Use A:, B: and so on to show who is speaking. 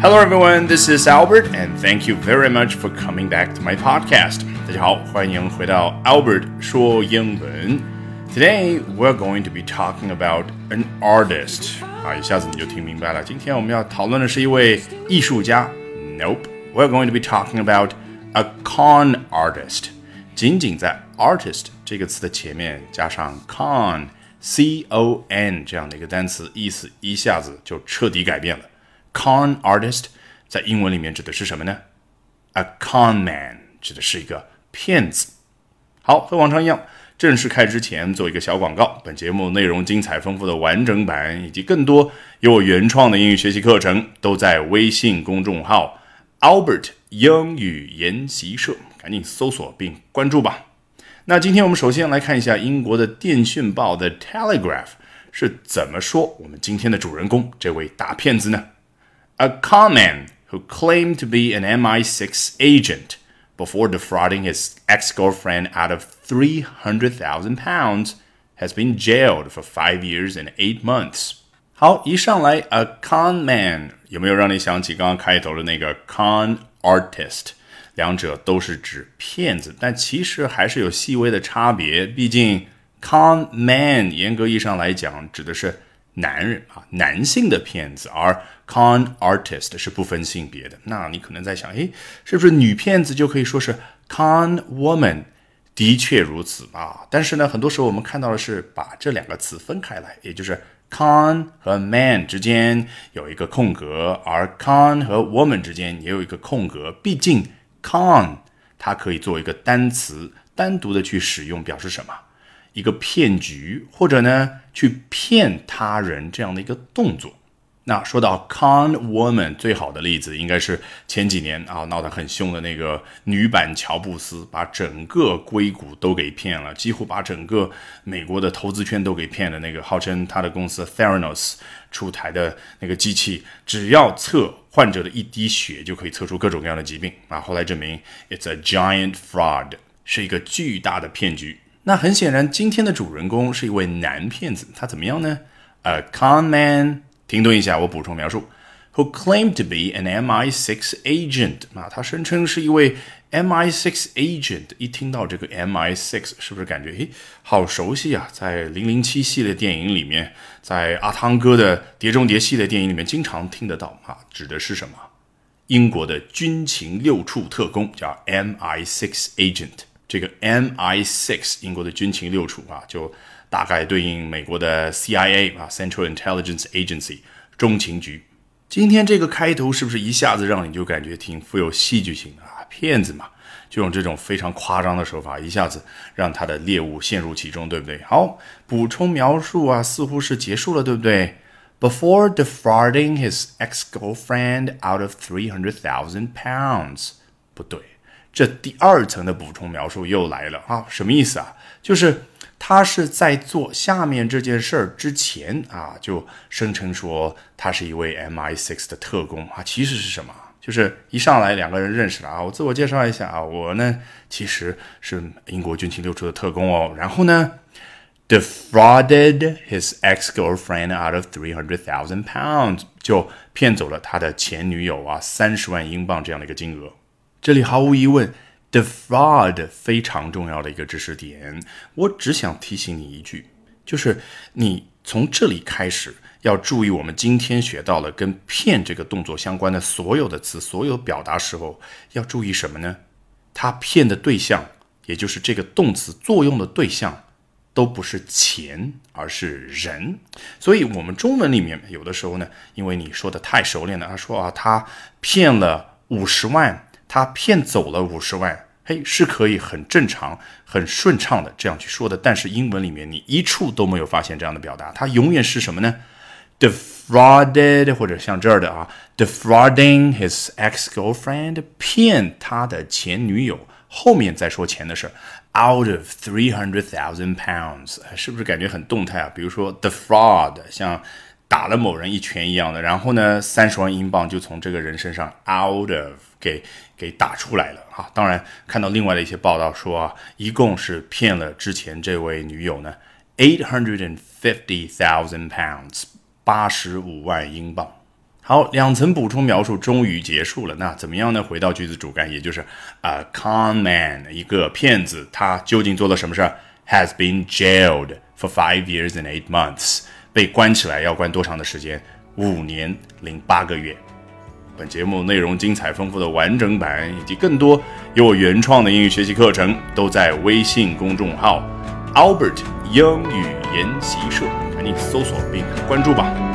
A: Hello, everyone. This is Albert, and thank you very much for coming back to my podcast. 大家好，欢迎回到 Albert 说英文。Today we're going to be talking about an artist. 啊，一下子你就听明白了。今天我们要讨论的是一位艺术家。Nope, we're going to be talking about a con artist. 仅仅在 artist 这个词的前面加上 con。C O N 这样的一个单词，意思一下子就彻底改变了。 Con artist 在英文里面指的是什么呢？A con man 指的是一个骗子。好，和往常一样，正式开之前做一个小广告。本节目内容精彩丰富的完整版以及更多有我原创的英语学习课程，都在微信公众号 Albert 英语研习社，赶紧搜索并关注吧。那今天我们首先来看一下英国的电讯报的《Telegraph》是怎么说我们今天的主人公这位大骗子呢 ？A con man who claimed to be an MI6 agent before defrauding his ex-girlfriend out of 300,000 pounds has been jailed for five years and eight months. 好，一上来，a con man 有没有让你想起刚刚开头的那个 con artist？两者都是指骗子，但其实还是有细微的差别。毕竟，con man 严格意义上来讲指的是 男人啊，男性的骗子，而 con artist 是不分性别的。那你可能在想，诶，是不是女骗子就可以说是 con woman？的确如此啊。但是呢，很多时候我们看到的是把这两个词分开来，也就是 con 和 man 之间有一个空格，而 con 和 woman 之间也有一个空格。毕竟。Con，它可以做一个单词，单独的去使用，表示什么？一个骗局，或者呢，去骗他人这样的一个动作。那说到 con woman，最好的例子应该是前几年啊闹得很凶的那个女版乔布斯，把整个硅谷都给骗了，几乎把整个美国的投资圈都给骗了。那个号称他的公司 Theranos 出台的那个机器，只要测患者的一滴血，就可以测出各种各样的疾病啊。后来证明 it's a giant fraud，是一个巨大的骗局。那很显然，今天的主人公是一位男骗子，他怎么样呢？A con man。停顿一下，我补充描述：Who claimed to be an MI6 agent？啊，他声称是一位 MI6 agent。一听到这个 MI6，是不是感觉诶，好熟悉啊？在零零七系列电影里面，在阿汤哥的《碟中谍》系列电影里面，经常听得到啊。指的是什么？英国的军情六处特工叫 MI6 agent。这个 MI6，英国的军情六处啊，就。大概对应美国的 CIA 啊，Central Intelligence Agency 中情局。今天这个开头是不是一下子让你就感觉挺富有戏剧性的啊？骗子嘛，就用这种非常夸张的手法，一下子让他的猎物陷入其中，对不对？好，补充描述啊，似乎是结束了，对不对？Before defrauding his ex-girlfriend out of three hundred thousand pounds，不对，这第二层的补充描述又来了啊，什么意思啊？就是。他是在做下面这件事儿之前啊，就声称说他是一位 MI6 的特工啊。其实是什么？就是一上来两个人认识了啊。我自我介绍一下啊，我呢其实是英国军情六处的特工哦。然后呢，defrauded his ex-girlfriend out of three hundred thousand pounds，就骗走了他的前女友啊三十万英镑这样的一个金额。这里毫无疑问。Defraud 非常重要的一个知识点，我只想提醒你一句，就是你从这里开始要注意，我们今天学到了跟骗这个动作相关的所有的词，所有表达时候要注意什么呢？他骗的对象，也就是这个动词作用的对象，都不是钱，而是人。所以，我们中文里面有的时候呢，因为你说的太熟练了，他说啊，他骗了五十万。他骗走了五十万，嘿，是可以很正常、很顺畅的这样去说的。但是英文里面你一处都没有发现这样的表达，它永远是什么呢？defrauded 或者像这儿的啊，defrauding his ex-girlfriend，骗他的前女友。后面再说钱的事，out of three hundred thousand pounds，是不是感觉很动态啊？比如说 defraud，像。打了某人一拳一样的，然后呢，三十万英镑就从这个人身上 out of 给给打出来了啊！当然，看到另外的一些报道说啊，一共是骗了之前这位女友呢 eight hundred and fifty thousand pounds 八十五万英镑。好，两层补充描述终于结束了。那怎么样呢？回到句子主干，也就是，a con man，一个骗子，他究竟做了什么事儿？Has been jailed for five years and eight months，被关起来要关多长的时间？五年零八个月。本节目内容精彩丰富的完整版以及更多由我原创的英语学习课程，都在微信公众号 Albert 英语研习社，赶紧搜索并关注吧。